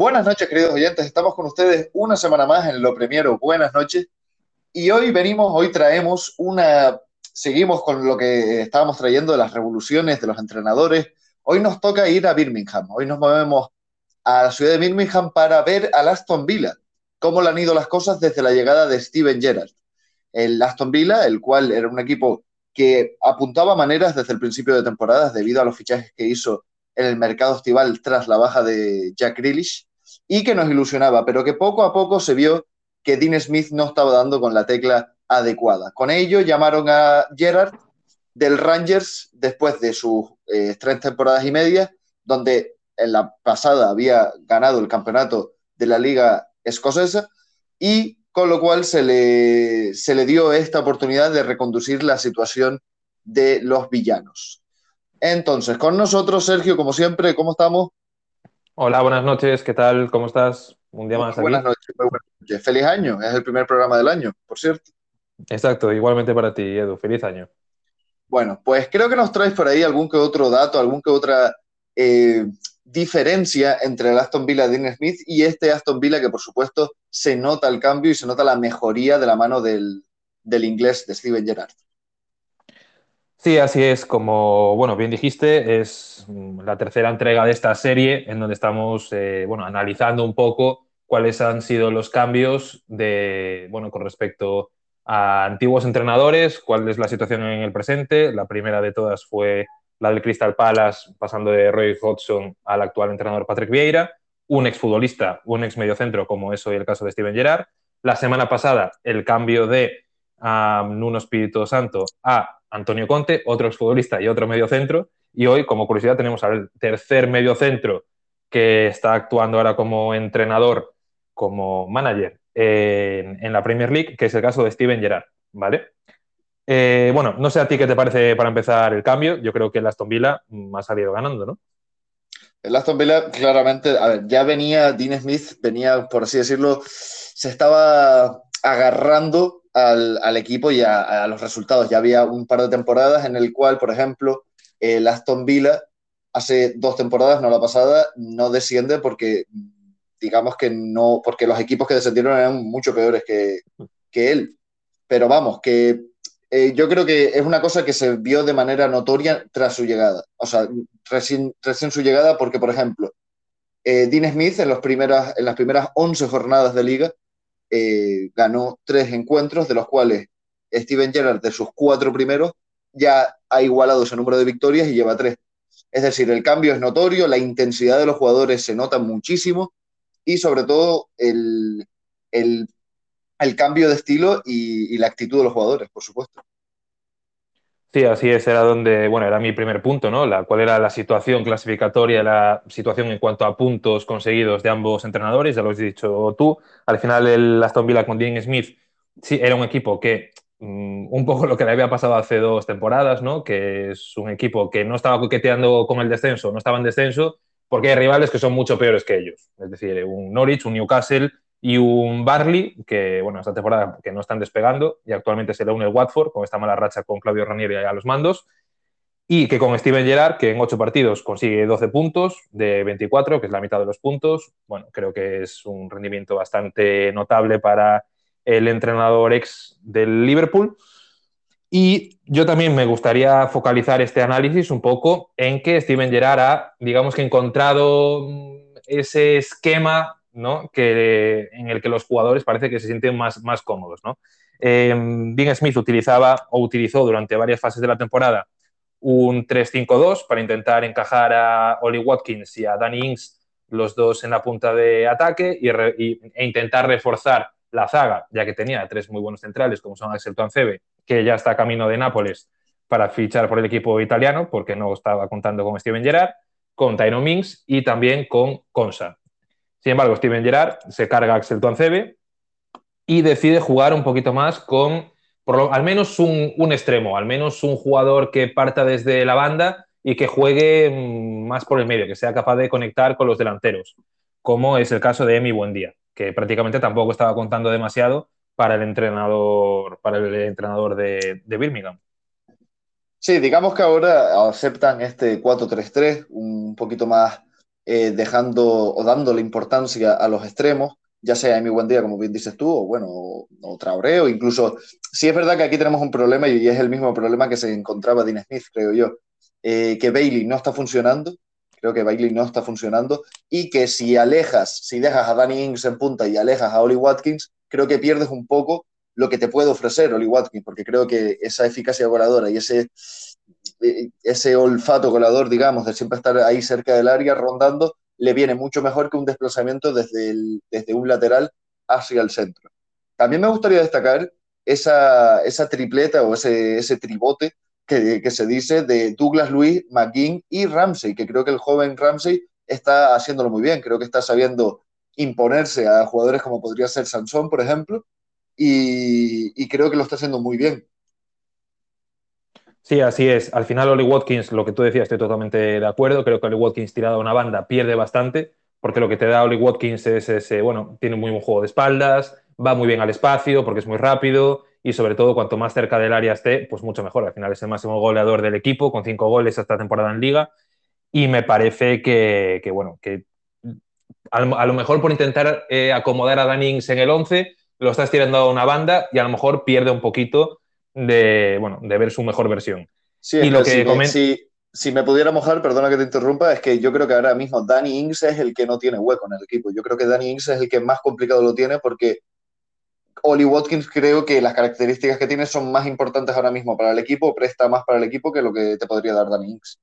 Buenas noches, queridos oyentes. Estamos con ustedes una semana más en Lo Primero. Buenas noches. Y hoy venimos, hoy traemos una. Seguimos con lo que estábamos trayendo de las revoluciones de los entrenadores. Hoy nos toca ir a Birmingham. Hoy nos movemos a la ciudad de Birmingham para ver al Aston Villa, cómo le han ido las cosas desde la llegada de Steven Gerrard. El Aston Villa, el cual era un equipo que apuntaba maneras desde el principio de temporada debido a los fichajes que hizo en el mercado estival tras la baja de Jack Grealish y que nos ilusionaba, pero que poco a poco se vio que Dean Smith no estaba dando con la tecla adecuada. Con ello llamaron a Gerard del Rangers después de sus eh, tres temporadas y media, donde en la pasada había ganado el campeonato de la liga escocesa y con lo cual se le, se le dio esta oportunidad de reconducir la situación de los villanos. Entonces, con nosotros, Sergio, como siempre, ¿cómo estamos? Hola, buenas noches, ¿qué tal? ¿Cómo estás? Un día más aquí. Buenas noches, muy buenas noches. Feliz año, es el primer programa del año, por cierto. Exacto, igualmente para ti, Edu. Feliz año. Bueno, pues creo que nos traes por ahí algún que otro dato, algún que otra eh, diferencia entre el Aston Villa de Dean Smith y este Aston Villa que por supuesto se nota el cambio y se nota la mejoría de la mano del, del inglés de Steven Gerrard. Sí, así es. Como bueno, bien dijiste, es la tercera entrega de esta serie en donde estamos eh, bueno, analizando un poco cuáles han sido los cambios de, bueno, con respecto a antiguos entrenadores, cuál es la situación en el presente. La primera de todas fue la del Crystal Palace, pasando de Roy Hodgson al actual entrenador Patrick Vieira, un exfutbolista, un ex mediocentro, como es hoy el caso de Steven Gerrard. La semana pasada, el cambio de Nuno Espíritu Santo a Antonio Conte, otro exfutbolista y otro mediocentro. Y hoy, como curiosidad, tenemos al tercer mediocentro que está actuando ahora como entrenador, como manager en, la Premier League, que es el caso de Steven Gerrard, ¿vale? Eh, bueno, no sé a ti qué te parece para empezar el cambio. Yo creo que el Aston Villa mm, ha salido ganando, ¿no? El Aston Villa, claramente, a ver, ya venía, Dean Smith venía, por así decirlo, se estaba agarrando al, equipo y a, los resultados. Ya había un par de temporadas en el cual, por ejemplo, el Aston Villa hace dos temporadas, no la pasada, no desciende porque, digamos que no, porque los equipos que descendieron eran mucho peores que, que él. Pero vamos, que eh, yo creo que es una cosa que se vio de manera notoria tras su llegada. O sea, recién, su llegada, porque, por ejemplo, eh, Dean Smith en, los primeras, en las primeras 11 jornadas de liga eh, ganó tres encuentros, de los cuales Steven Gerrard, de sus cuatro primeros, ya ha igualado ese número de victorias y lleva tres. Es decir, el cambio es notorio, la intensidad de los jugadores se nota muchísimo y sobre todo el, el el cambio de estilo y, la actitud de los jugadores, por supuesto. Sí, así es, era donde, bueno, era mi primer punto, ¿no? La, cuál era la situación clasificatoria, la situación en cuanto a puntos conseguidos de ambos entrenadores, ya lo has dicho tú. Al final el Aston Villa con Dean Smith sí, era un equipo que, mm, un poco lo que le había pasado hace dos temporadas, ¿no? Que es un equipo que no estaba coqueteando con el descenso, no estaba en descenso, porque hay rivales que son mucho peores que ellos. Es decir, un Norwich, un Newcastle, y un Barley, que bueno, esta temporada que no están despegando y actualmente se le une el Watford con esta mala racha con Claudio Ranieri a los mandos y que con Steven Gerrard, que en ocho partidos consigue 12 puntos de 24, que es la mitad de los puntos, bueno, creo que es un rendimiento bastante notable para el entrenador ex del Liverpool. Y yo también me gustaría focalizar este análisis un poco en que Steven Gerrard ha, digamos que, encontrado ese esquema que, en el que los jugadores parece que se sienten más, más cómodos. ¿no? Eh, Dean Smith utilizaba o utilizó durante varias fases de la temporada un 3-5-2 para intentar encajar a Oli Watkins y a Danny Ings, los dos en la punta de ataque, y e intentar reforzar la zaga, ya que tenía tres muy buenos centrales, como son Axel Tuancebe, que ya está camino de Nápoles para fichar por el equipo italiano, porque no estaba contando con Steven Gerrard, con Tyro Mings y también con Consa. Sin embargo, Steven Gerrard se carga a Axel Tuancebe y decide jugar un poquito más con al menos un, extremo, al menos un jugador que parta desde la banda y que juegue mm, más por el medio, que sea capaz de conectar con los delanteros, como es el caso de Emi Buendía, que prácticamente tampoco estaba contando demasiado para el entrenador, para el entrenador de, de Birmingham. Sí, digamos que ahora aceptan este 4-3-3 un poquito más eh, dejando o dándole importancia a los extremos, ya sea en mi buen día, como bien dices tú, o bueno, o, o incluso, sí es verdad que aquí tenemos un problema y es el mismo problema que se encontraba Dean Smith, creo yo, eh, que Bailey no está funcionando, creo que Bailey no está funcionando, y que si alejas, si dejas a Danny Ings en punta y alejas a Oli Watkins, creo que pierdes un poco lo que te puede ofrecer Oli Watkins, porque creo que esa eficacia goleadora y ese, ese olfato goleador, digamos, de siempre estar ahí cerca del área rondando, le viene mucho mejor que un desplazamiento desde, desde un lateral hacia el centro. También me gustaría destacar esa, esa tripleta o ese, ese tribote que, que, se dice de Douglas Luis, McGinn y Ramsey, que creo que el joven Ramsey está haciéndolo muy bien, creo que está sabiendo imponerse a jugadores como podría ser Sansón, por ejemplo, y, creo que lo está haciendo muy bien. Sí, así es. Al final, Oli Watkins, lo que tú decías, estoy totalmente de acuerdo. Creo que Oli Watkins tirado a una banda pierde bastante, porque lo que te da Oli Watkins es ese, bueno, tiene muy buen juego de espaldas, va muy bien al espacio porque es muy rápido y sobre todo cuanto más cerca del área esté, pues mucho mejor. Al final es el máximo goleador del equipo con cinco goles esta temporada en liga y me parece que, bueno, que a lo, mejor por intentar eh, acomodar a Dannings en el 11 lo estás tirando a una banda y a lo mejor pierde un poquito de, bueno, de ver su mejor versión. Sí, y lo que si, si, me pudiera mojar, perdona que te interrumpa, es que yo creo que ahora mismo Danny Ings es el que no tiene hueco en el equipo. Yo creo que Danny Ings es el que más complicado lo tiene porque Oli Watkins creo que las características que tiene son más importantes ahora mismo para el equipo, presta más para el equipo que lo que te podría dar Danny Ings.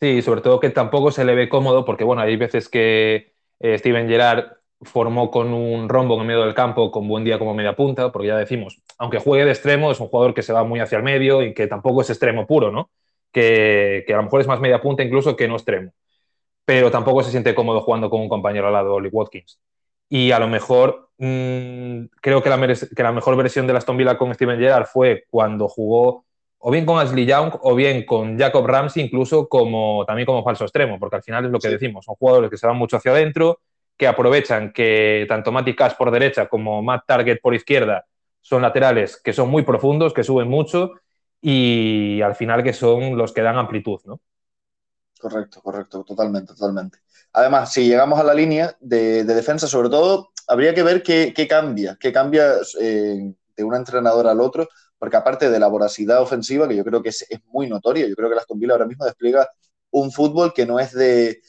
Sí, sobre todo que tampoco se le ve cómodo porque, bueno, hay veces que eh, Steven Gerrard formó con un rombo en medio del campo con buen día como media punta, porque ya decimos, aunque juegue de extremo, es un jugador que se va muy hacia el medio y que tampoco es extremo puro, ¿no? Que, a lo mejor es más media punta incluso que no extremo. Pero tampoco se siente cómodo jugando con un compañero al lado, Oli Watkins. Y a lo mejor mmm, creo que la, que la, mejor versión de la Aston Villa con Steven Gerrard fue cuando jugó o bien con Ashley Young o bien con Jacob Ramsey, incluso como, también como falso extremo, porque al final es lo que decimos, son jugadores que se van mucho hacia adentro, que aprovechan que tanto Matty Cash por derecha como Matt Target por izquierda son laterales que son muy profundos, que suben mucho y al final que son los que dan amplitud, ¿no? Correcto, correcto, totalmente, totalmente. Además, si llegamos a la línea de, defensa, sobre todo, habría que ver qué, cambia, qué cambia eh, de un entrenador al otro, porque aparte de la voracidad ofensiva, que yo creo que es, muy notoria, yo creo que la Aston ahora mismo despliega un fútbol que no es de,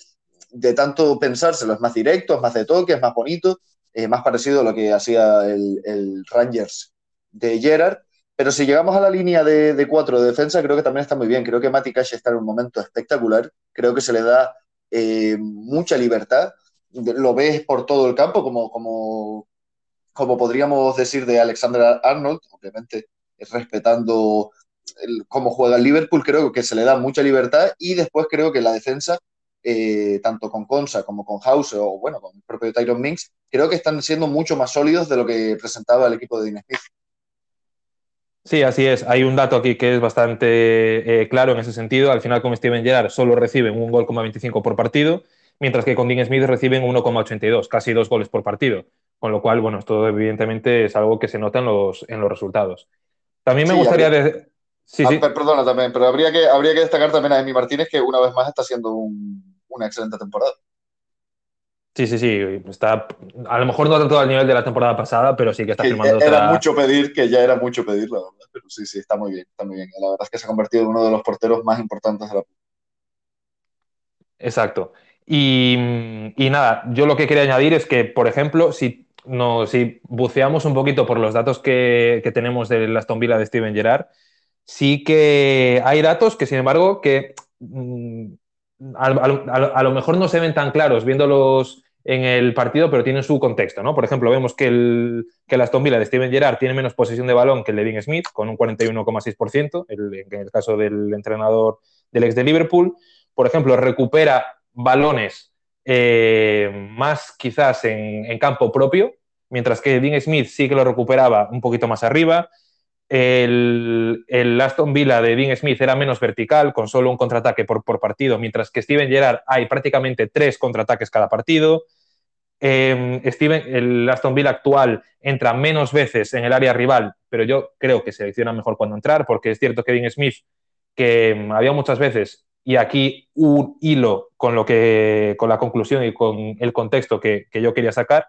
de tanto pensárselo, es más directo, es más de toque, es más bonito, es más parecido a lo que hacía el, Rangers de Gerard. Pero si llegamos a la línea de, cuatro de defensa, creo que también está muy bien. Creo que Mati Cash está en un momento espectacular. Creo que se le da eh, mucha libertad. Lo ves por todo el campo, como, como, como podríamos decir de Alexander Arnold, obviamente respetando cómo juega el Liverpool. Creo que se le da mucha libertad y después creo que la defensa eh, tanto con Consa como con House o bueno, con el propio Tyron Minks, creo que están siendo mucho más sólidos de lo que presentaba el equipo de Dean Smith. Sí, así es. Hay un dato aquí que es bastante eh, claro en ese sentido. Al final, con Steven Gerrard solo reciben un gol, 25 por partido, mientras que con Dean Smith reciben 1,82, casi dos goles por partido. Con lo cual, bueno, esto evidentemente es algo que se nota en los, en los resultados. También me gustaría... Sí, sí. Ah, perdona también, pero habría que, habría que destacar también a Emi Martínez que una vez más está haciendo una excelente temporada. Sí, sí, sí. Está, a lo mejor no tanto al nivel de la temporada pasada, pero sí que está firmando Era mucho pedir, que ya era mucho pedir, la verdad. Pero sí, sí, está muy bien, está muy bien. La verdad es que se ha convertido en uno de los porteros más importantes de la Exacto. Y, nada, yo lo que quería añadir es que, por ejemplo, si, no, si buceamos un poquito por los datos que, que tenemos de la Aston Villa de Steven Gerrard, sí que hay datos que, sin embargo, que mm, a, lo mejor no se ven tan claros viéndolos en el partido, pero tienen su contexto, ¿no? Por ejemplo, vemos que el, que Aston Villa de Steven Gerrard tiene menos posesión de balón que el de Dean Smith, con un 41,6%, en el caso del entrenador del ex de Liverpool. Por ejemplo, recupera balones eh, más quizás en, en campo propio, mientras que Dean Smith sí que lo recuperaba un poquito más arriba el, Aston Villa de Dean Smith era menos vertical, con solo un contraataque por, partido, mientras que Steven Gerrard hay prácticamente tres contraataques cada partido. Eh, Steven, el Aston Villa actual entra menos veces en el área rival, pero yo creo que selecciona mejor cuando entrar, porque es cierto que Dean Smith, que em, había muchas veces y aquí un hilo con, lo que, con la conclusión y con el contexto que, que yo quería sacar,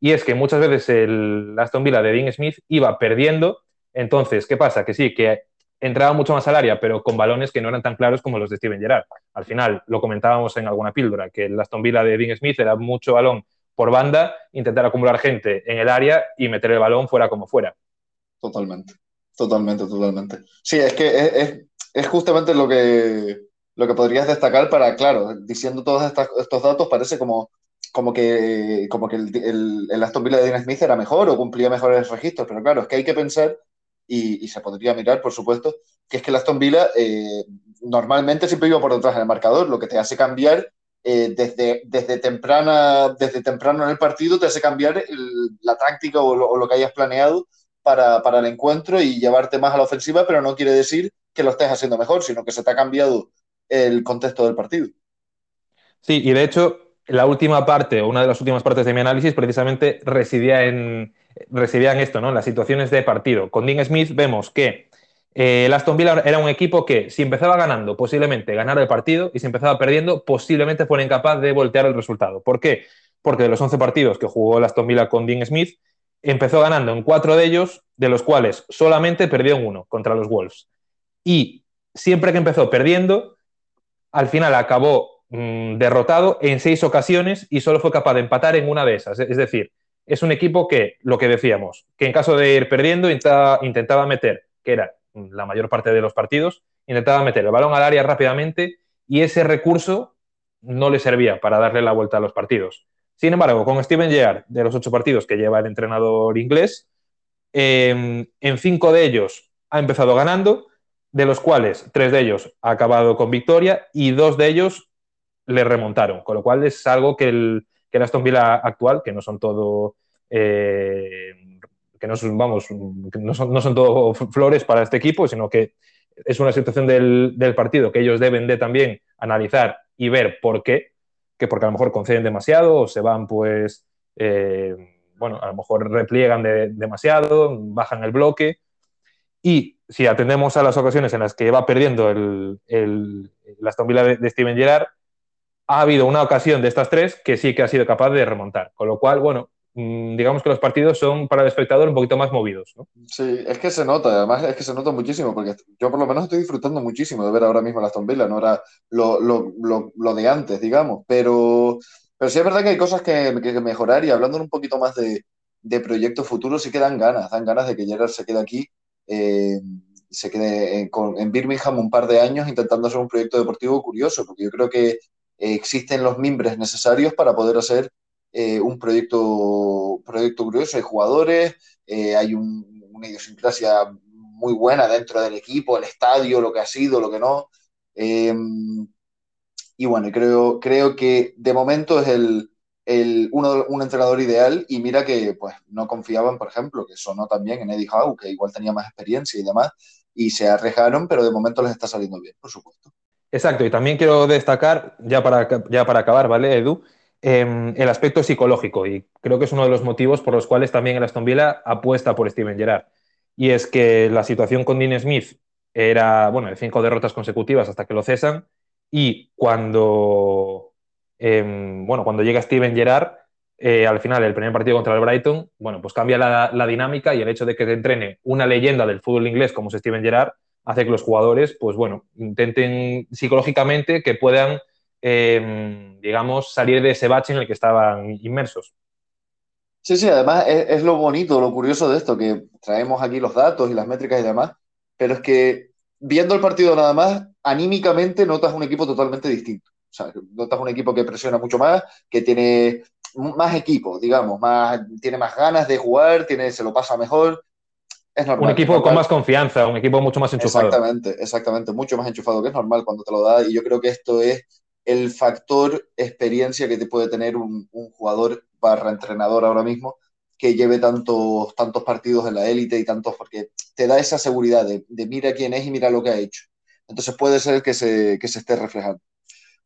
y es que muchas veces el Aston Villa de Dean Smith iba perdiendo, entonces, ¿qué pasa? Que sí, que entraba mucho más al área, pero con balones que no eran tan claros como los de Steven Gerrard. Al final, lo comentábamos en alguna píldora, que el Aston Villa de Dean Smith era mucho balón por banda, intentar acumular gente en el área y meter el balón fuera como fuera. Totalmente, totalmente, totalmente. Sí, es que es, justamente lo que, lo que podrías destacar para, claro, diciendo todos estos datos parece como, como que, como que el, el, Aston Villa de Dean Smith era mejor o cumplía mejores registros, pero claro, es que hay que pensar y, se podría mirar, por supuesto, que es que el Aston Villa eh, normalmente siempre iba por detrás en el marcador, lo que te hace cambiar eh, desde, desde, temprana, desde temprano en el partido, te hace cambiar la táctica o lo, que hayas planeado para, para, el encuentro y llevarte más a la ofensiva, pero no quiere decir que lo estés haciendo mejor, sino que se te ha cambiado el contexto del partido. Sí, y de hecho, la última parte, o una de las últimas partes de mi análisis, precisamente residía en, residía en esto, ¿no? En las situaciones de partido. Con Dean Smith vemos que eh, Aston Villa era un equipo que si empezaba ganando, posiblemente ganara el partido, y si empezaba perdiendo, posiblemente fuera incapaz de voltear el resultado. ¿Por qué? Porque de los 11 partidos que jugó el Aston Villa con Dean Smith, empezó ganando en cuatro de ellos, de los cuales solamente perdió en uno contra los Wolves. Y siempre que empezó perdiendo, al final acabó mm, derrotado en seis ocasiones y solo fue capaz de empatar en una de esas. Es decir, es un equipo que, lo que decíamos, que en caso de ir perdiendo intentaba, meter, que era la mayor parte de los partidos, intentaba meter el balón al área rápidamente y ese recurso no le servía para darle la vuelta a los partidos. Sin embargo, con Steven Gerrard, de los ocho partidos que lleva el entrenador inglés, em, en cinco de ellos ha empezado ganando, de los cuales tres de ellos ha acabado con victoria y dos de ellos le remontaron, con lo cual es algo que el, que el Aston Villa actual, que no son todo. Eh, que no son, vamos, no son, no son todo flores para este equipo, sino que es una situación del, del, partido que ellos deben de también analizar y ver por qué, que porque a lo mejor conceden demasiado o se van pues, eh, bueno, a lo mejor repliegan de, demasiado, bajan el bloque y si atendemos a las ocasiones en las que va perdiendo el, el, el Aston Villa de, de Steven Gerrard, ha habido una ocasión de estas tres que sí que ha sido capaz de remontar. Con lo cual, bueno, mm, digamos que los partidos son para el espectador un poquito más movidos. ¿no? Sí, es que se nota, además es que se nota muchísimo, porque yo por lo menos estoy disfrutando muchísimo de ver ahora mismo la Aston no era lo, de antes, digamos, pero, pero sí es verdad que hay cosas que, mejorar y hablando un poquito más de, de proyectos futuros, sí que dan ganas, dan ganas de que Gerard se quede aquí. Eh, se quede en, en Birmingham un par de años intentando hacer un proyecto deportivo curioso, porque yo creo que existen los mimbres necesarios para poder hacer eh, un proyecto, proyecto curioso. Hay jugadores, eh, hay una idiosincrasia muy buena dentro del equipo, el estadio, lo que ha sido, lo que no. Em, y bueno, creo, creo que de momento es el, el uno, un entrenador ideal y mira que pues no confiaban, por ejemplo, que sonó también en Eddie Howe, que igual tenía más experiencia y demás, y se arriesgaron, pero de momento les está saliendo bien, por supuesto. Exacto, y también quiero destacar, ya para, ya para acabar, ¿vale, Edu? Eh, el aspecto psicológico, y creo que es uno de los motivos por los cuales también el Aston Villa apuesta por Steven Gerrard. Y es que la situación con Dean Smith era, bueno, de cinco derrotas consecutivas hasta que lo cesan, y cuando, eh, bueno, cuando llega Steven Gerrard, eh, al final, el primer partido contra el Brighton, bueno, pues cambia la, la, dinámica y el hecho de que te entrene una leyenda del fútbol inglés como es Steven Gerrard, hace que los jugadores, pues bueno, intenten psicológicamente que puedan, eh, digamos, salir de ese bache en el que estaban inmersos. Sí, sí, además es, es, lo bonito, lo curioso de esto, que traemos aquí los datos y las métricas y demás, pero es que viendo el partido nada más, anímicamente notas un equipo totalmente distinto. O sea, notas un equipo que presiona mucho más, que tiene más equipo, digamos, más, tiene más ganas de jugar, tiene, se lo pasa mejor, es normal, un equipo con más confianza, un equipo mucho más enchufado. Exactamente, exactamente, mucho más enchufado, que es normal cuando te lo da. Y yo creo que esto es el factor experiencia que te puede tener un, un jugador barra entrenador ahora mismo que lleve tantos, tantos partidos en la élite y tantos, porque te da esa seguridad de, de, mira quién es y mira lo que ha hecho. Entonces puede ser que se, que se esté reflejando.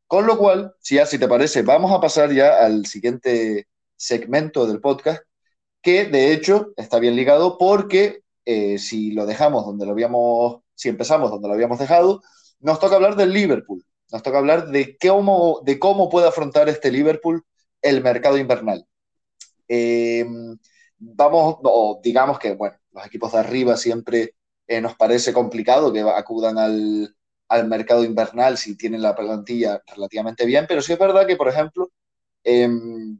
Con lo cual, si ya si te parece, vamos a pasar ya al siguiente segmento del podcast, que de hecho está bien ligado porque eh, si lo dejamos donde lo habíamos, si empezamos donde lo habíamos dejado, nos toca hablar del Liverpool. nos toca hablar de cómo, de cómo puede afrontar este Liverpool el mercado invernal. Eh, vamos, o digamos que, bueno, los equipos de arriba siempre eh, nos parece complicado que acudan al, al, mercado invernal si tienen la plantilla relativamente bien, pero sí es verdad que, por ejemplo, em,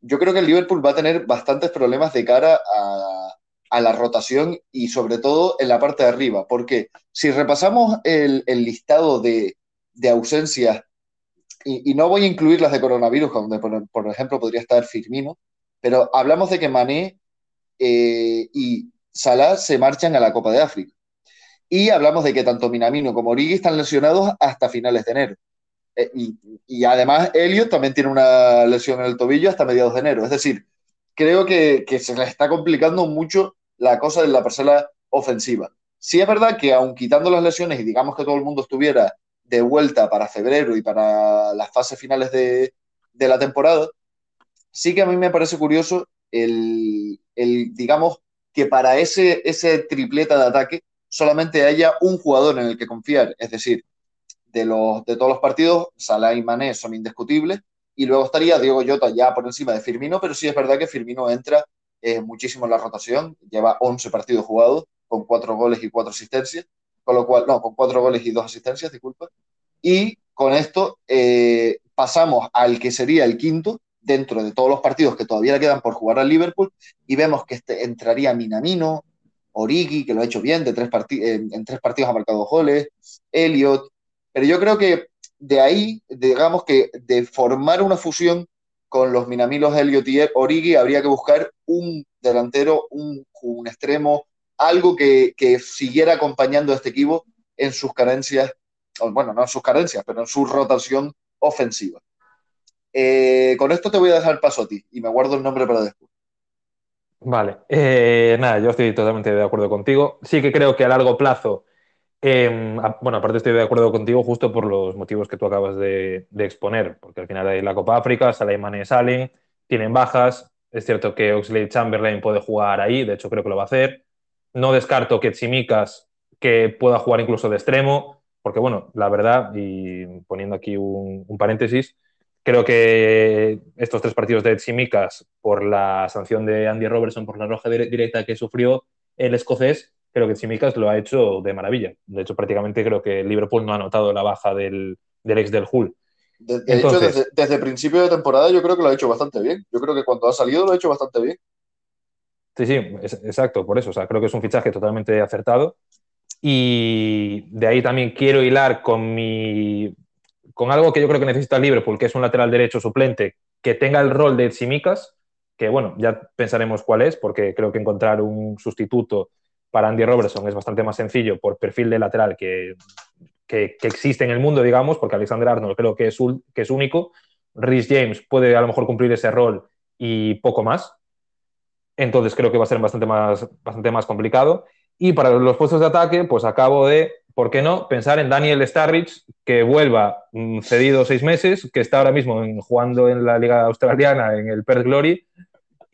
yo creo que el Liverpool va a tener bastantes problemas de cara a, a la rotación y sobre todo en la parte de arriba, porque si repasamos el, el listado de, de ausencias, y, no voy a incluir las de coronavirus, donde por, ejemplo podría estar Firmino, pero hablamos de que Mané eh, y Salah se marchan a la Copa de África. Y hablamos de que tanto Minamino como Origi están lesionados hasta finales de enero. Eh, y, además Elliot también tiene una lesión en el tobillo hasta mediados de enero. Es decir, creo que, se le está complicando mucho la cosa de la parcela ofensiva. Sí es verdad que aun quitando las lesiones y digamos que todo el mundo estuviera de vuelta para febrero y para las fases finales de, la temporada, sí que a mí me parece curioso el, digamos, que para ese, ese tripleta de ataque solamente haya un jugador en el que confiar. Es decir, de, los, de todos los partidos, Salah y Mané son indiscutibles. Y luego estaría Diego Jota ya por encima de Firmino, pero sí es verdad que Firmino entra eh, muchísimo la rotación. Lleva 11 partidos jugados, con 4 goles y 4 asistencias. Con lo cual, no, con 4 goles y 2 asistencias, disculpa. Y con esto eh, pasamos al que sería el quinto, dentro de todos los partidos que todavía le quedan por jugar al Liverpool y vemos que este, entraría Minamino, Origi, que lo ha hecho bien, de tres en, en, tres partidos ha marcado goles, Elliot, pero yo creo que de ahí, digamos que de formar una fusión con los Minaminos, Elliot y Origi, habría que buscar un delantero, un, un extremo, algo que, que, siguiera acompañando a este equipo en sus carencias, bueno, no en sus carencias, pero en su rotación ofensiva. Eh, con esto te voy a dejar paso a ti y me guardo el nombre para después. Vale, eh, nada, yo estoy totalmente de acuerdo contigo. Sí que creo que a largo plazo, eh, bueno, aparte estoy de acuerdo contigo justo por los motivos que tú acabas de, exponer, porque al final hay la Copa África, Salah y Mane salen, tienen bajas, es cierto que Oxlade Chamberlain puede jugar ahí, de hecho creo que lo va a hacer. No descarto que Tsimikas, que pueda jugar incluso de extremo, porque bueno, la verdad, y poniendo aquí un, un paréntesis, Creo que estos tres partidos de Tsimikas, por la sanción de Andy Robertson por la roja directa que sufrió el escocés, creo que Tsimikas lo ha hecho de maravilla. De hecho, prácticamente creo que Liverpool no ha notado la baja del, del ex del Hull. De, de Entonces, hecho, desde, desde, principio de temporada yo creo que lo ha hecho bastante bien. Yo creo que cuando ha salido lo ha hecho bastante bien. Sí, sí, es, exacto, por eso. O sea, creo que es un fichaje totalmente acertado. Y de ahí también quiero hilar con mi con algo que yo creo que necesita Liverpool, que es un lateral derecho suplente, que tenga el rol de Simicas, que bueno, ya pensaremos cuál es, porque creo que encontrar un sustituto para Andy Robertson es bastante más sencillo por perfil de lateral que, que, existe en el mundo, digamos, porque Alexander Arnold creo que es, un, que es único. Rhys James puede a lo mejor cumplir ese rol y poco más. Entonces creo que va a ser bastante más, bastante más complicado. Y para los puestos de ataque, pues acabo de ¿por qué no pensar en Daniel Starrich, que vuelva mm, cedido seis meses, que está ahora mismo en, jugando en la Liga Australiana, en el Perth Glory?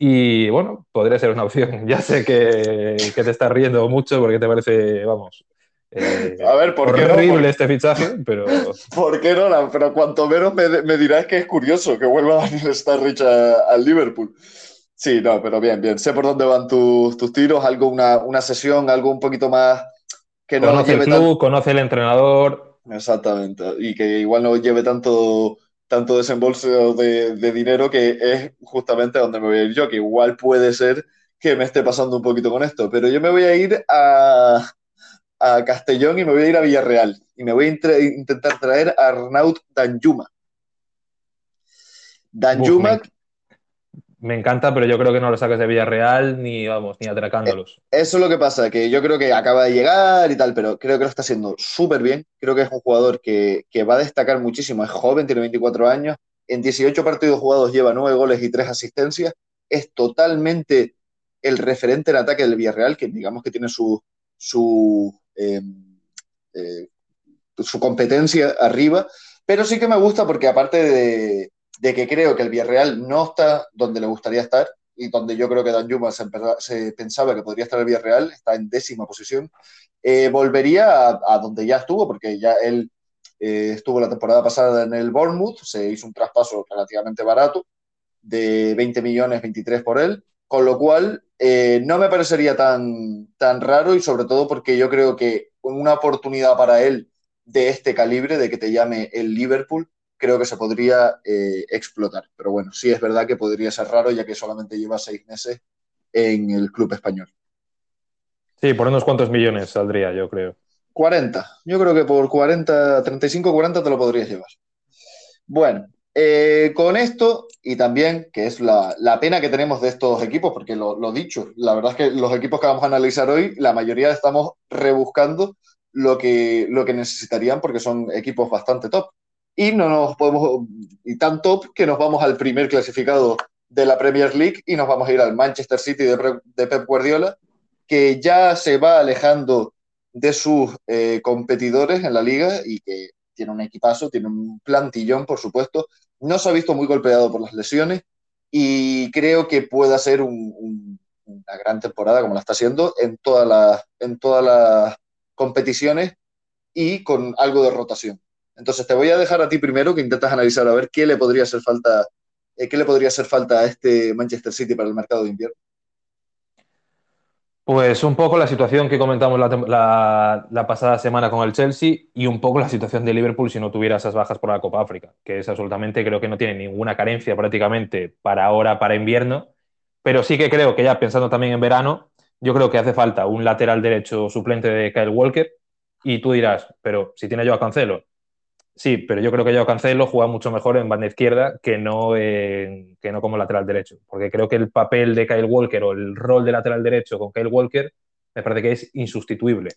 Y bueno, podría ser una opción. Ya sé que, que te estás riendo mucho porque te parece, vamos, eh, a ver, ¿por horrible qué horrible no? este fichaje, pero. ¿Por qué no? Pero cuanto menos me, me dirás que es curioso que vuelva Daniel Starrich al Liverpool. Sí, no, pero bien, bien. Sé por dónde van tus, tus tiros, algo, una, una sesión, algo un poquito más que no conoce el club, tan... conoce el entrenador. Exactamente, y que igual no lleve tanto, tanto desembolso de, de, dinero que es justamente donde me voy a ir yo, que igual puede ser que me esté pasando un poquito con esto, pero yo me voy a ir a, a Castellón y me voy a ir a Villarreal y me voy a intentar traer a Arnaut Danjuma. Danjuma, Uf, me encanta, pero yo creo que no lo sacas de Villarreal ni, vamos, ni atracándolos. Eso es lo que pasa, que yo creo que acaba de llegar y tal, pero creo que lo está haciendo súper bien. Creo que es un jugador que, que, va a destacar muchísimo. Es joven, tiene 24 años. En 18 partidos jugados lleva 9 goles y 3 asistencias. Es totalmente el referente en ataque del Villarreal, que digamos que tiene su, su, eh, eh, su competencia arriba. Pero sí que me gusta porque aparte de, de que creo que el Villarreal no está donde le gustaría estar y donde yo creo que Dan Yuma se, pensaba que podría estar el Villarreal, está en décima posición, eh, volvería a, a, donde ya estuvo, porque ya él eh, estuvo la temporada pasada en el Bournemouth, se hizo un traspaso relativamente barato de 20 millones, 23 por él, con lo cual eh, no me parecería tan, tan raro y sobre todo porque yo creo que una oportunidad para él de este calibre, de que te llame el Liverpool, creo que se podría eh, explotar. Pero bueno, sí es verdad que podría ser raro ya que solamente lleva seis meses en el club español. Sí, por unos cuantos millones saldría, yo creo. 40. Yo creo que por 40, 35, 40 te lo podrías llevar. Bueno, eh, con esto y también, que es la, pena que tenemos de estos equipos, porque lo, lo, dicho, la verdad es que los equipos que vamos a analizar hoy, la mayoría estamos rebuscando lo que, lo que necesitarían porque son equipos bastante top y no nos podemos, y tan top que nos vamos al primer clasificado de la Premier League y nos vamos a ir al Manchester City de, Pep Guardiola, que ya se va alejando de sus eh, competidores en la liga y que tiene un equipazo, tiene un plantillón, por supuesto. No se ha visto muy golpeado por las lesiones y creo que puede ser una gran temporada como la está haciendo en todas las, en todas las competiciones y con algo de rotación. Entonces te voy a dejar a ti primero que intentas analizar a ver qué le podría hacer falta, eh, qué le podría hacer falta a este Manchester City para el mercado de invierno. Pues un poco la situación que comentamos la, pasada semana con el Chelsea y un poco la situación de Liverpool si no tuviera esas bajas por la Copa África, que es absolutamente, creo que no tiene ninguna carencia prácticamente para ahora, para invierno, pero sí que creo que ya pensando también en verano, yo creo que hace falta un lateral derecho suplente de Kyle Walker y tú dirás, pero si tiene yo a Cancelo, Sí, pero yo creo que yo Cancelo juega mucho mejor en banda izquierda que no, que no como lateral derecho. Porque creo que el papel de Kyle Walker o el rol de lateral derecho con Kyle Walker me parece que es insustituible.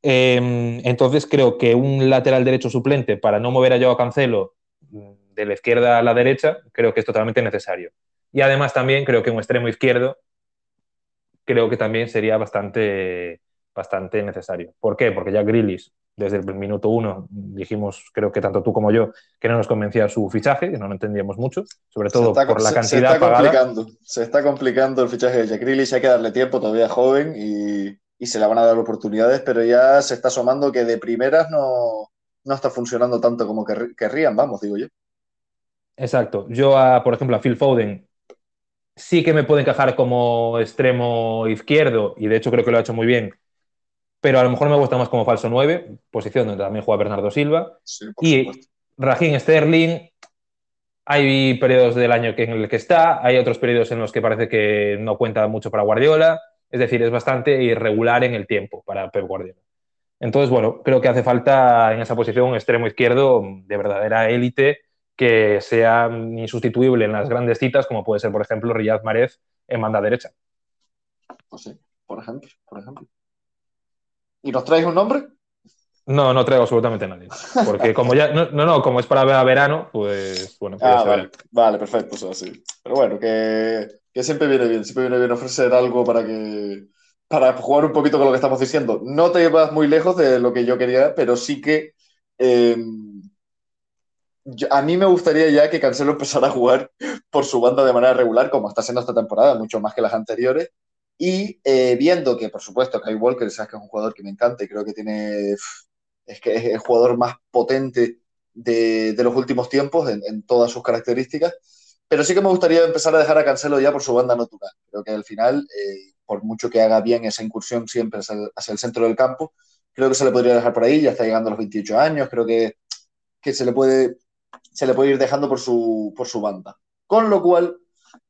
Em, entonces creo que un lateral derecho suplente para no mover a Joao Cancelo de la izquierda a la derecha, creo que es totalmente necesario. Y además también creo que un extremo izquierdo creo que también sería bastante, bastante necesario. ¿Por qué? Porque ya Grillis desde el minuto uno dijimos, creo que tanto tú como yo, que no nos convencía su fichaje, que no lo entendíamos mucho, sobre todo por la cantidad se está Complicando, se está complicando el fichaje de Jack Grealish, hay que darle tiempo, todavía joven y, y, se le van a dar oportunidades, pero ya se está asomando que de primeras no, no está funcionando tanto como querrían, vamos, digo yo. Exacto. Yo, a, por ejemplo, a Phil Foden sí que me puede encajar como extremo izquierdo y de hecho creo que lo ha hecho muy bien pero a lo mejor me gusta más como falso 9, posición donde también juega Bernardo Silva. y Raheem Sterling, hay periodos del año en el que está, hay otros periodos en los que parece que no cuenta mucho para Guardiola, es decir, es bastante irregular en el tiempo para Pep Guardiola. Entonces, bueno, creo que hace falta en esa posición un extremo izquierdo de verdadera élite que sea insustituible en las grandes citas, como puede ser, por ejemplo, Riyad Mahrez en banda derecha. Pues sí, por ejemplo, por ejemplo. ¿Y nos traes un nombre? No, no traigo absolutamente a nadie. Porque como ya, no, no, como es para ver a verano, pues bueno. Ah, vale, vale, perfecto, eso así. Pero bueno, que, siempre viene bien, siempre viene bien ofrecer algo para que para jugar un poquito con lo que estamos diciendo. No te vas muy lejos de lo que yo quería, pero sí que em, a mí me gustaría ya que Cancelo empezara a jugar por su banda de manera regular, como está haciendo esta temporada, mucho más que las anteriores, y eh, viendo que, por supuesto, Kai Walker, sabes que es un jugador que me encanta y creo que tiene. Es que es el jugador más potente de, de los últimos tiempos en, en, todas sus características. Pero sí que me gustaría empezar a dejar a Cancelo ya por su banda natural. Creo que al final, eh, por mucho que haga bien esa incursión siempre hacia el, hacia el, centro del campo, creo que se le podría dejar por ahí. Ya está llegando a los 28 años. Creo que, que se, le puede, se le puede ir dejando por su, por su banda. Con lo cual,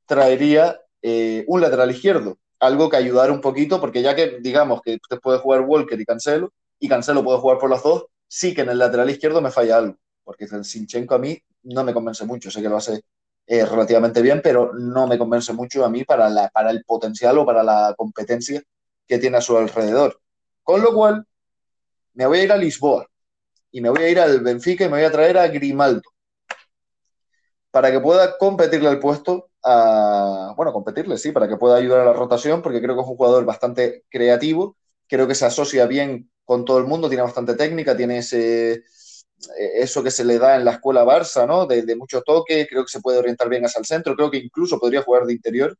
traería eh, un lateral izquierdo algo que ayudar un poquito, porque ya que digamos que usted puede jugar Walker y Cancelo, y Cancelo puede jugar por los dos, sí que en el lateral izquierdo me falla algo, porque el Sinchenko a mí no me convence mucho, sé que lo hace eh, relativamente bien, pero no me convence mucho a mí para, la, para el potencial o para la competencia que tiene a su alrededor. Con lo cual, me voy a ir a Lisboa y me voy a ir al Benfica y me voy a traer a Grimaldo para que pueda competirle al puesto bueno, competirle, sí, para que pueda ayudar a la rotación, porque creo que es un jugador bastante creativo, creo que se asocia bien con todo el mundo, tiene bastante técnica, tiene ese, eh, eso que se le da en la escuela Barça, ¿no? De, de, mucho toque, creo que se puede orientar bien hacia el centro, creo que incluso podría jugar de interior.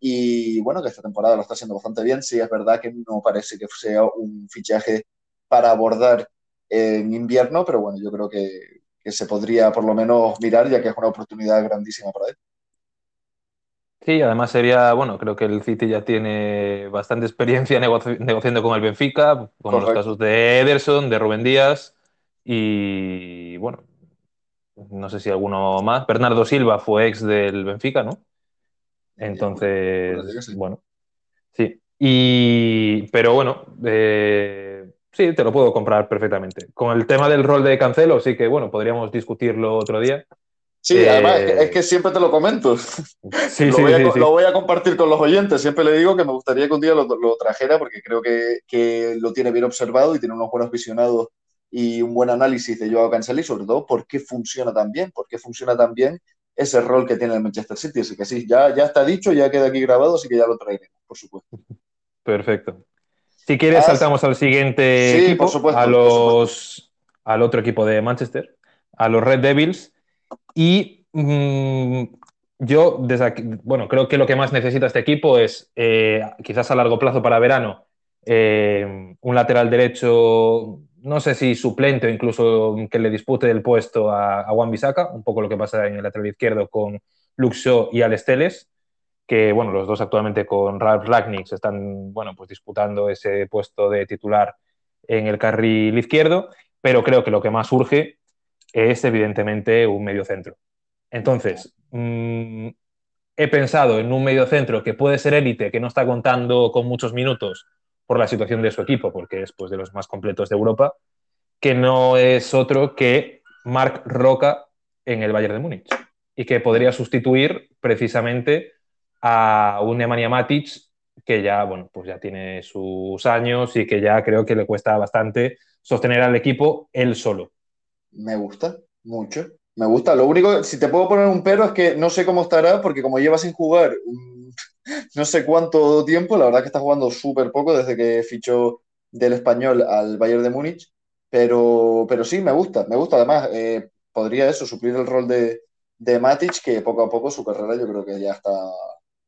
Y bueno, que esta temporada lo está haciendo bastante bien. Sí, es verdad que no parece que sea un fichaje para abordar en invierno, pero bueno, yo creo que, que se podría por lo menos mirar, ya que es una oportunidad grandísima para él. Sí, además sería, bueno, creo que el City ya tiene bastante experiencia negociando con el Benfica, como los casos de Ederson, de Rubén Díaz y, bueno, no sé si alguno más. Bernardo Silva fue ex del Benfica, ¿no? Entonces, bueno, sí. Y, pero bueno, eh, sí, te lo puedo comprar perfectamente. Con el tema del rol de Cancelo, sí que, bueno, podríamos discutirlo otro día. Sí, además es que, siempre te lo comento. Sí, lo, voy a, lo, voy a, compartir con los oyentes. Siempre le digo que me gustaría que un día lo, trajera porque creo que, que, lo tiene bien observado y tiene unos buenos visionados y un buen análisis de Joao Cancelo y sobre todo por qué funciona tan bien, por qué funciona tan bien ese rol que tiene el Manchester City. Así que sí, ya, ya está dicho, ya queda aquí grabado, así que ya lo traeremos, por supuesto. Perfecto. Si quieres, saltamos al siguiente sí, equipo, por supuesto, a los, al otro equipo de Manchester, a los Red Devils. Y mm, yo, desde aquí, bueno, creo que lo que más necesita este equipo es, eh, quizás a largo plazo para verano, eh, un lateral derecho, no sé si suplente o incluso que le dispute el puesto a, a Juan Bisaca, un poco lo que pasa en el lateral izquierdo con Luxo y Alex Teles, que bueno, los dos actualmente con Ralf Ragnick están bueno, pues disputando ese puesto de titular en el carril izquierdo, pero creo que lo que más urge es evidentemente un medio centro. Entonces, mmm, he pensado en un medio centro que puede ser élite, que no está contando con muchos minutos por la situación de su equipo, porque es pues, de los más completos de Europa, que no es otro que Marc Roca en el Bayern de Múnich y que podría sustituir precisamente a un Nemanja Matic que ya, bueno, pues ya tiene sus años y que ya creo que le cuesta bastante sostener al equipo él solo. Me gusta mucho. Me gusta. Lo único, si te puedo poner un pero, es que no sé cómo estará, porque como lleva sin jugar no sé cuánto tiempo, la verdad que está jugando súper poco desde que fichó del español al Bayern de Múnich, pero, pero sí, me gusta, me gusta. Además, eh, podría eso, suplir el rol de, de Matic, que poco a poco su carrera yo creo que ya está,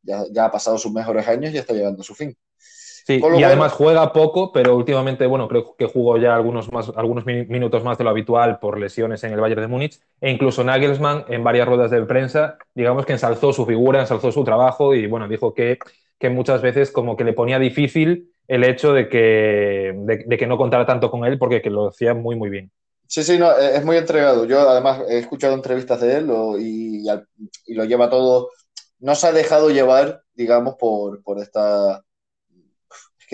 ya, ya ha pasado sus mejores años y está llegando a su fin. Sí, y además juega poco, pero últimamente, bueno, creo que jugó ya algunos, más, algunos minutos más de lo habitual por lesiones en el Bayern de Múnich. E incluso Nagelsmann, en varias ruedas de prensa, digamos que ensalzó su figura, ensalzó su trabajo y, bueno, dijo que, que muchas veces como que le ponía difícil el hecho de que, de, que no contara tanto con él porque que lo hacía muy, muy bien. Sí, sí, no, e, es muy entregado. Yo además he escuchado entrevistas de él y, y, lo lleva todo, no se ha dejado llevar, digamos, por, por esta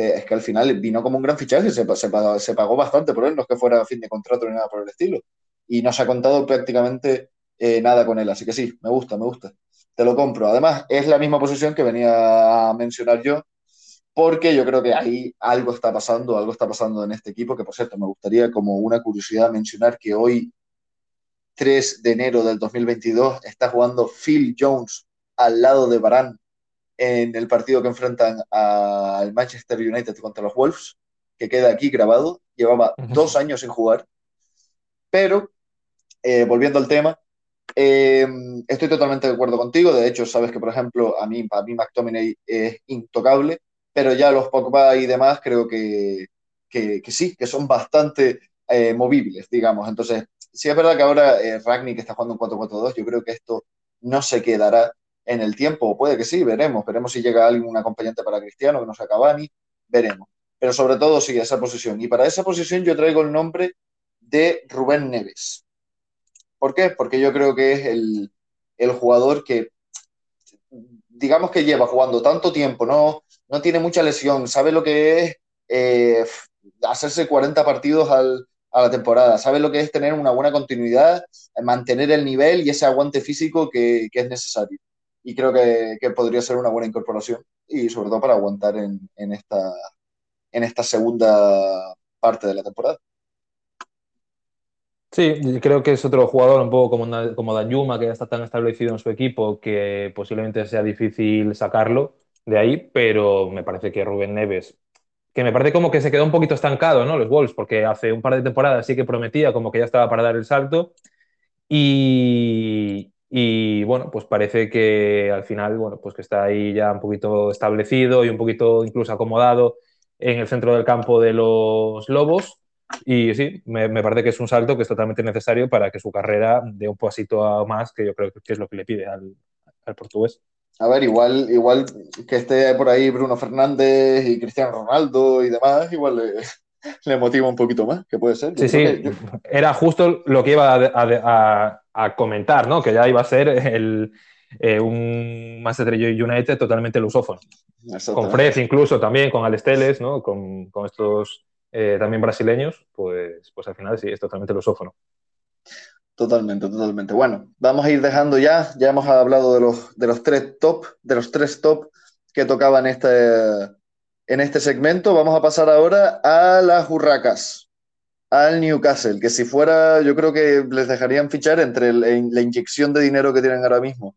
es que al final vino como un gran fichaje, se, pagó bastante por él, no es que fuera a fin de contrato ni nada por el estilo. Y no se ha contado prácticamente eh, nada con él, así que sí, me gusta, me gusta. Te lo compro. Además, es la misma posición que venía a mencionar yo, porque yo creo que ahí algo está pasando, algo está pasando en este equipo, que por cierto, me gustaría como una curiosidad mencionar que hoy, 3 de enero del 2022, está jugando Phil Jones al lado de Barán en el partido que enfrentan al Manchester United contra los Wolves, que queda aquí grabado. Llevaba dos años sin jugar. Pero, eh, volviendo al tema, eh, estoy totalmente de acuerdo contigo. De hecho, sabes que, por ejemplo, a mí, a mí McTominay es intocable, pero ya los Pogba y demás creo que, que, sí, que son bastante eh, movibles, digamos. Entonces, si es verdad que ahora eh, Ragnick está jugando un 4-4-2, yo creo que esto no se quedará en el tiempo. Puede que sí, veremos. Veremos si llega alguien, un acompañante para Cristiano, que no sea Cavani, veremos. Pero sobre todo sí, esa posición. Y para esa posición yo traigo el nombre de Rubén Neves. ¿Por qué? Porque yo creo que es el, el jugador que, digamos que lleva jugando tanto tiempo, no, no tiene mucha lesión, sabe lo que es eh, hacerse 40 partidos al, a la temporada, sabe lo que es tener una buena continuidad, mantener el nivel y ese aguante físico que, que es necesario y creo que, podría ser una buena incorporación y sobre todo para aguantar en, en, esta, en esta segunda parte de la temporada. Sí, creo que es otro jugador un poco como, como Danjuma, que ya está tan establecido en su equipo que posiblemente sea difícil sacarlo de ahí, pero me parece que Rubén Neves, que me parece como que se quedó un poquito estancado, ¿no? Los Wolves, porque hace un par de temporadas sí que prometía como que ya estaba para dar el salto y, y bueno, pues parece que al final, bueno, pues que está ahí ya un poquito establecido y un poquito incluso acomodado en el centro del campo de los Lobos. Y sí, me, parece que es un salto que es totalmente necesario para que su carrera dé un pasito más, que yo creo que es lo que le pide al, portugués. A ver, igual, igual que esté por ahí Bruno Fernández y Cristiano Ronaldo y demás, igual le, motiva un poquito más, que puede ser. sí, sí, era justo lo que iba a, comentar, ¿no? Que ya iba a ser el, eh, un Manchester United totalmente lusófono. Con Fred incluso también, con Alex ¿no? Con, con estos eh, también brasileños, pues, pues al final sí, es totalmente lusófono. Totalmente, totalmente. Bueno, vamos a ir dejando ya, ya hemos hablado de los, de los tres top, de los tres top que tocaban este, en este segmento. Vamos a pasar ahora a las Hurracas, al Newcastle, que si fuera, yo creo que les dejarían fichar entre la inyección de dinero que tienen ahora mismo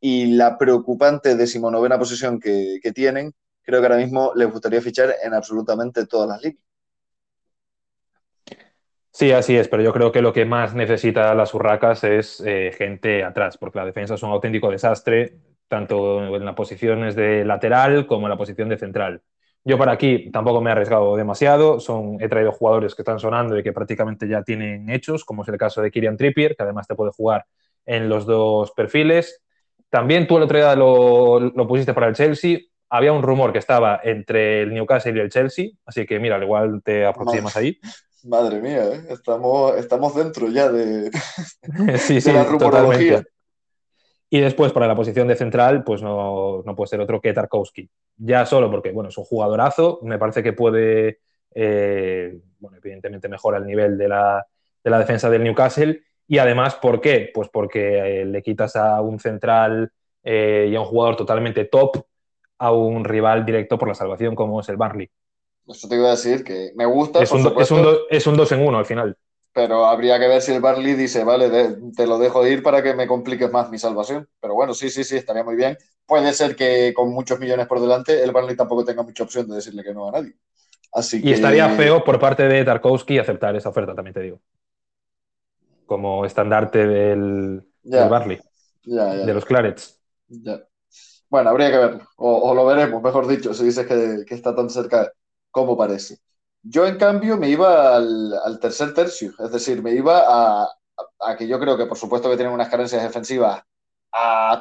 y la preocupante decimonovena posición que, tienen, creo que ahora mismo les gustaría fichar en absolutamente todas las ligas. Sí, así es, pero yo creo que lo que más necesita las Urracas es eh, gente atrás, porque la defensa es un auténtico desastre, tanto en las posiciones de lateral como en la posición de central. Yo para aquí tampoco me he arriesgado demasiado, son, he traído jugadores que están sonando y que prácticamente ya tienen hechos, como es el caso de Kirian Trippier, que además te puede jugar en los dos perfiles. También tú el otro día lo, lo pusiste para el Chelsea, había un rumor que estaba entre el Newcastle y el Chelsea, así que mira, al igual te aproximas ahí. Madre mía, ¿eh? estamos, estamos dentro ya de, sí, sí, la rumorología. Y después, para la posición de central, pues no, puede ser otro que Tarkowski. Ya solo porque, bueno, es un jugadorazo, me parece que puede, eh, bueno, evidentemente mejora el nivel de la, defensa del Newcastle. Y además, ¿por qué? Pues porque eh, le quitas a un central y a un jugador totalmente top a un rival directo por la salvación como es el Barley. Eso te iba a decir que me gusta. Es, un, es, un, es un dos en uno al final. Pero habría que ver si el Barley dice, vale, te lo dejo ir para que me compliques más mi salvación. Pero bueno, sí, sí, sí, estaría muy bien. Puede ser que con muchos millones por delante el Barley tampoco tenga mucha opción de decirle que no a nadie. Así y estaría feo por parte de Tarkovsky aceptar esa oferta, también te digo. Como estandarte del, Barley. de los Clarets. Bueno, habría que verlo. O, lo veremos, mejor dicho, si dices que, que está tan cerca como parece. Yo, en cambio, me iba al, tercer tercio, es decir, me iba a, a, que yo creo que, por supuesto, que tienen unas carencias defensivas,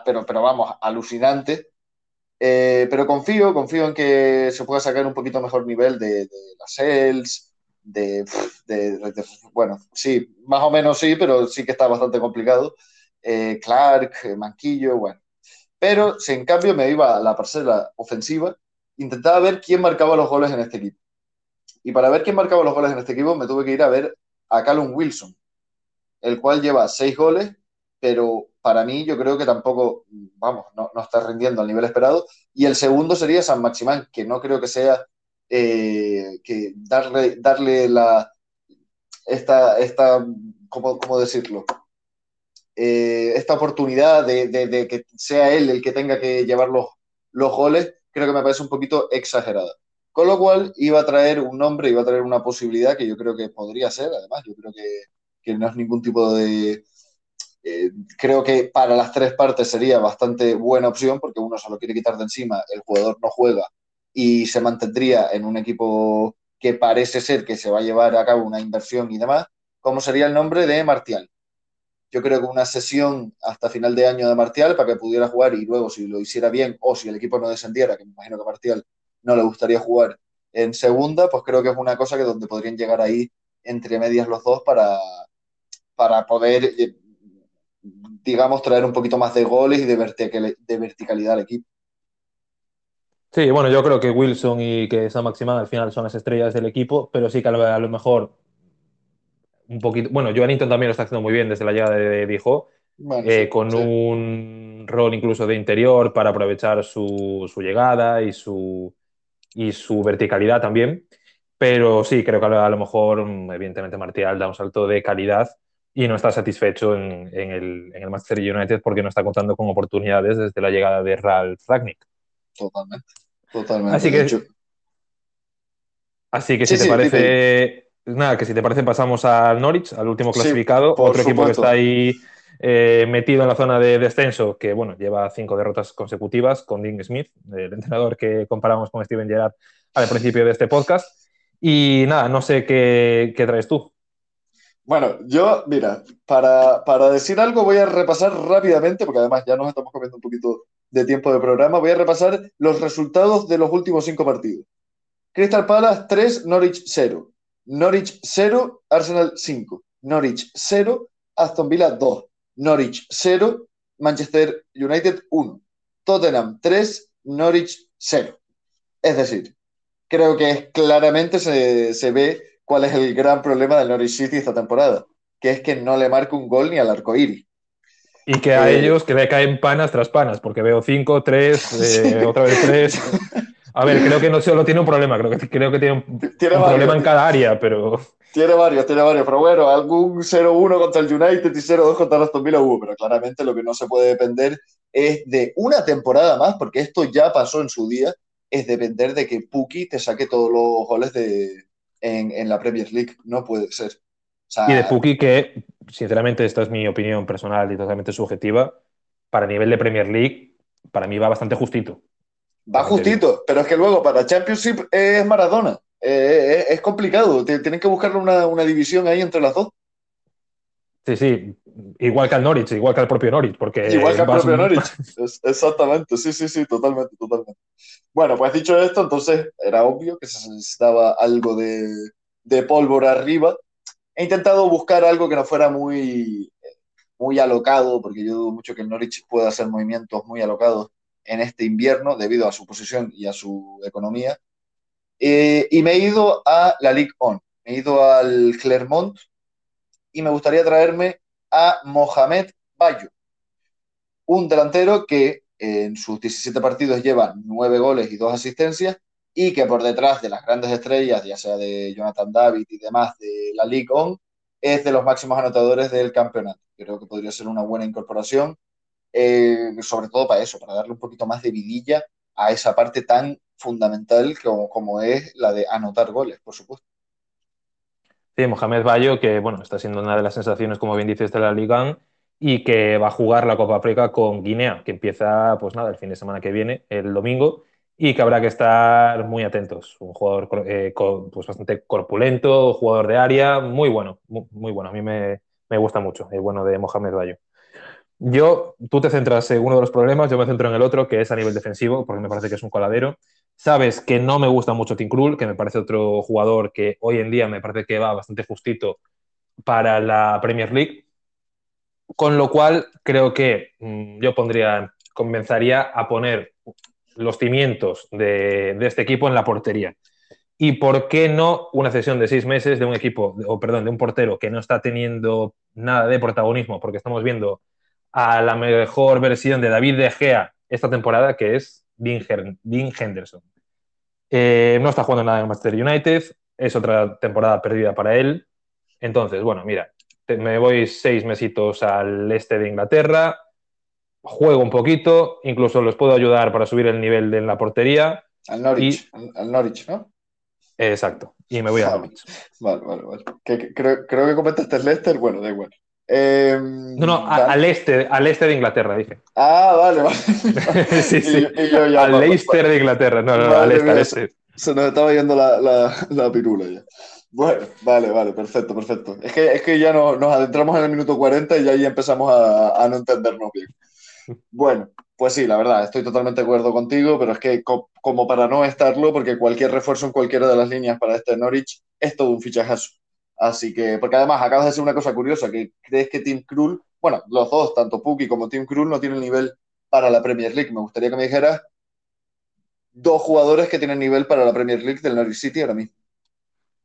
pero, pero vamos, alucinantes. Eh, pero confío, confío en que se pueda sacar un poquito mejor nivel de, de las sales, de, bueno, sí, más o menos sí, pero sí que está bastante complicado. Eh, Clark, Manquillo, bueno. Pero si en cambio me iba a la parcela ofensiva, intentaba ver quién marcaba los goles en este equipo. Y para ver quién marcaba los goles en este equipo, me tuve que ir a ver a Callum Wilson, el cual lleva seis goles, pero para mí yo creo que tampoco, vamos, no, está rindiendo al nivel esperado. Y el segundo sería San Maximán, que no creo que sea eh, que darle, darle la, esta, esta ¿cómo, cómo decirlo? Eh, esta oportunidad de, de, que sea él el que tenga que llevar los, los goles, creo que me parece un poquito exagerada. Con lo cual iba a traer un nombre, iba a traer una posibilidad que yo creo que podría ser, además, yo creo que, que no es ningún tipo de... Eh, creo que para las tres partes sería bastante buena opción porque uno se lo quiere quitar de encima, el jugador no juega y se mantendría en un equipo que parece ser que se va a llevar a cabo una inversión y demás, como sería el nombre de Martial. Yo creo que una sesión hasta final de año de Martial para que pudiera jugar y luego si lo hiciera bien o si el equipo no descendiera, que me imagino que Martial no le gustaría jugar en segunda, pues creo que es una cosa que donde podrían llegar ahí entre medias los dos para, para poder, eh, digamos, traer un poquito más de goles y de, de verticalidad al equipo. Sí, bueno, yo creo que Wilson y que San Maximán al final son las estrellas del equipo, pero sí que a lo mejor un poquito. Bueno, Joanito también lo está haciendo muy bien desde la llegada de Dijo, eh, con un rol incluso de interior para aprovechar su, llegada y su, y su verticalidad también. Pero sí, creo que a lo mejor, evidentemente, Martial da un salto de calidad y no está satisfecho en, el, en, el, Manchester United porque no está contando con oportunidades desde la llegada de Ralf Ragnick. Totalmente, totalmente. Así que, así que si te parece, nada, que si te parece pasamos al Norwich, al último clasificado, otro equipo que está ahí eh, metido en la zona de descenso, que bueno, lleva cinco derrotas consecutivas con Dean Smith, el entrenador que comparamos con Steven Gerrard al principio de este podcast. Y nada, no sé qué, traes tú. Bueno, yo, mira, para, para, decir algo voy a repasar rápidamente, porque además ya nos estamos comiendo un poquito de tiempo de programa, voy a repasar los resultados de los últimos cinco partidos. Crystal Palace 3, Norwich 0. Norwich 0, Arsenal 5. Norwich 0, Aston Villa 2. Norwich 0, Manchester United 1. Tottenham 3, Norwich 0. Es decir, creo que claramente se, se ve cuál es el gran problema del Norwich City esta temporada, que es que no le marca un gol ni al arco iris. Y que a eh, ellos que le caen panas tras panas, porque veo 5, 3, eh, otra vez 3. A ver, creo que no solo tiene un problema, creo que, creo que tiene un, problema en cada área, pero. Tiene varios, tiene varios, pero bueno, algún 0-1 contra el United y 0-2 contra Aston Villa hubo, pero claramente lo que no se puede depender es de una temporada más, porque esto ya pasó en su día, es depender de que Puki te saque todos los goles de, en, la Premier League. No puede ser. y de Puki que, sinceramente, esta es mi opinión personal y totalmente subjetiva, para nivel de Premier League, para mí va bastante justito. Va justito, pero es que luego para Championship es Maradona. Eh, es, complicado. Tienen que buscarle una, división ahí entre las dos. Sí, sí. Igual que al Norwich, igual que al propio Norwich. Porque igual que al propio Norwich. exactamente, sí, sí, sí, totalmente, totalmente. Bueno, pues dicho esto, entonces era obvio que se necesitaba algo de, de pólvora arriba. He intentado buscar algo que no fuera muy, muy alocado, porque yo dudo mucho que el Norwich pueda hacer movimientos muy alocados en este invierno debido a su posición y a su economía. Eh, y me he ido a la Ligue 1, me he ido al Clermont y me gustaría traerme a Mohamed Bayo, un delantero que en sus 17 partidos lleva 9 goles y 2 asistencias y que por detrás de las grandes estrellas, ya sea de Jonathan David y demás de la Ligue 1, es de los máximos anotadores del campeonato. Creo que podría ser una buena incorporación eh, sobre todo para eso, para darle un poquito más de vidilla a esa parte tan fundamental como, como es la de anotar goles, por supuesto. Sí, Mohamed Bayo, que bueno, está siendo una de las sensaciones, como bien dices, de la Liga y que va a jugar la Copa África con Guinea, que empieza, pues nada, el fin de semana que viene, el domingo, y que habrá que estar muy atentos. Un jugador eh, pues bastante corpulento, jugador de área, muy bueno, muy, bueno. A mí me, me, gusta mucho el bueno de Mohamed Bayo. Yo, tú te centras en uno de los problemas, yo me centro en el otro, que es a nivel defensivo, porque me parece que es un coladero. Sabes que no me gusta mucho Tim Krul, que me parece otro jugador que hoy en día me parece que va bastante justito para la Premier League. Con lo cual, creo que mm, yo pondría, comenzaría a poner los cimientos de, de, este equipo en la portería. Y por qué no una cesión de seis meses de un equipo, o perdón, de un portero que no está teniendo nada de protagonismo, porque estamos viendo a la mejor versión de David De Gea esta temporada, que es Dean, Henderson. Eh, no está jugando nada en Manchester United, es otra temporada perdida para él. Entonces, bueno, mira, me voy seis mesitos al este de Inglaterra, juego un poquito, incluso los puedo ayudar para subir el nivel de la portería. Al Norwich, al Norwich, ¿no? Exacto, y me voy a Norwich. Vale, vale, vale. creo, creo, que comentaste el Leicester, bueno, da igual. Em, no, no, al, este, al este de Inglaterra, dije. Ah, vale, vale. sí, sí. al Leicester de Inglaterra, no, no, al este, al este. Se nos estaba yendo la, la, la, pirula ya. Bueno, vale, vale, perfecto, perfecto. Es que, es que ya no, nos adentramos en el minuto 40 y ya ahí empezamos a, a, no entendernos bien. Bueno, pues sí, la verdad, estoy totalmente de acuerdo contigo, pero es que como para no estarlo, porque cualquier refuerzo en cualquiera de las líneas para este Norwich es todo un fichajazo. Así que, porque además acabas de decir una cosa curiosa, que crees que Tim Krul, bueno, los dos, tanto Puki como Tim Krul, no tienen nivel para la Premier League. Me gustaría que me dijeras dos jugadores que tienen nivel para la Premier League del Norwich City ahora mismo.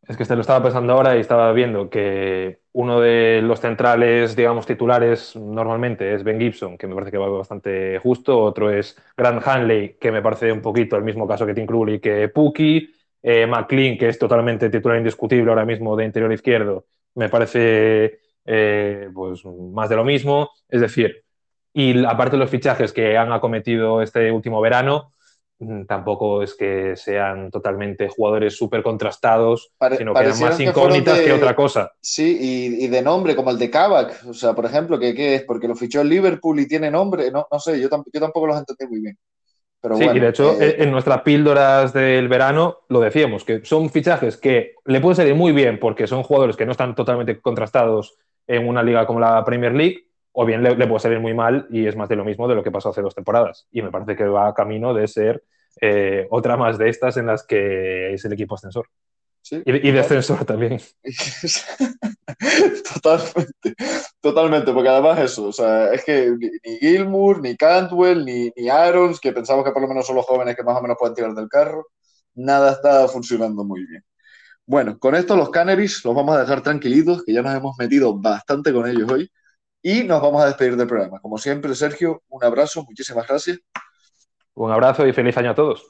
Es que se lo estaba pensando ahora y estaba viendo que uno de los centrales, digamos, titulares normalmente es Ben Gibson, que me parece que va bastante justo. Otro es Grant Hanley, que me parece un poquito el mismo caso que Tim Krul y que Puki. Eh, McLean, que es totalmente titular indiscutible ahora mismo de interior izquierdo, me parece eh, pues, más de lo mismo. Es decir, y aparte de los fichajes que han acometido este último verano, mm, tampoco es que sean totalmente jugadores súper contrastados, sino que eran más incógnitas que, otra cosa. Sí, y, de nombre, como el de Kavak, o sea, por ejemplo, que, es porque lo fichó el Liverpool y tiene nombre, no, no sé, yo, yo tampoco los entendí muy bien. Sí, y de hecho, eh, en nuestras píldoras del verano lo decíamos, que son fichajes que le pueden salir muy bien porque son jugadores que no están totalmente contrastados en una liga como la Premier League, o bien le, puede salir muy mal y es más de lo mismo de lo que pasó hace dos temporadas. Y me parece que va camino de ser eh, otra más de estas en las que es el equipo ascensor. Y, descensor también. totalmente, totalmente, porque además eso, o sea, es que ni, Gilmour, ni Cantwell, ni, ni que pensamos que por lo menos son los jóvenes que más o menos pueden tirar del carro, nada está funcionando muy bien. Bueno, con esto los Canaries los vamos a dejar tranquilitos, que ya nos hemos metido bastante con ellos hoy, y nos vamos a despedir del programa. Como siempre, Sergio, un abrazo, muchísimas gracias. Un abrazo y feliz año a todos.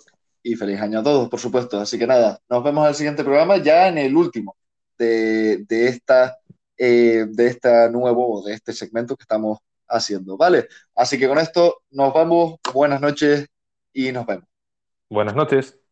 Y feliz año a todos, por supuesto. Así que nada, nos vemos en el siguiente programa, ya en el último de, esta, eh, de esta nuevo, de este segmento que estamos haciendo, ¿vale? Así que con esto nos vamos, buenas noches y nos vemos. Buenas noches.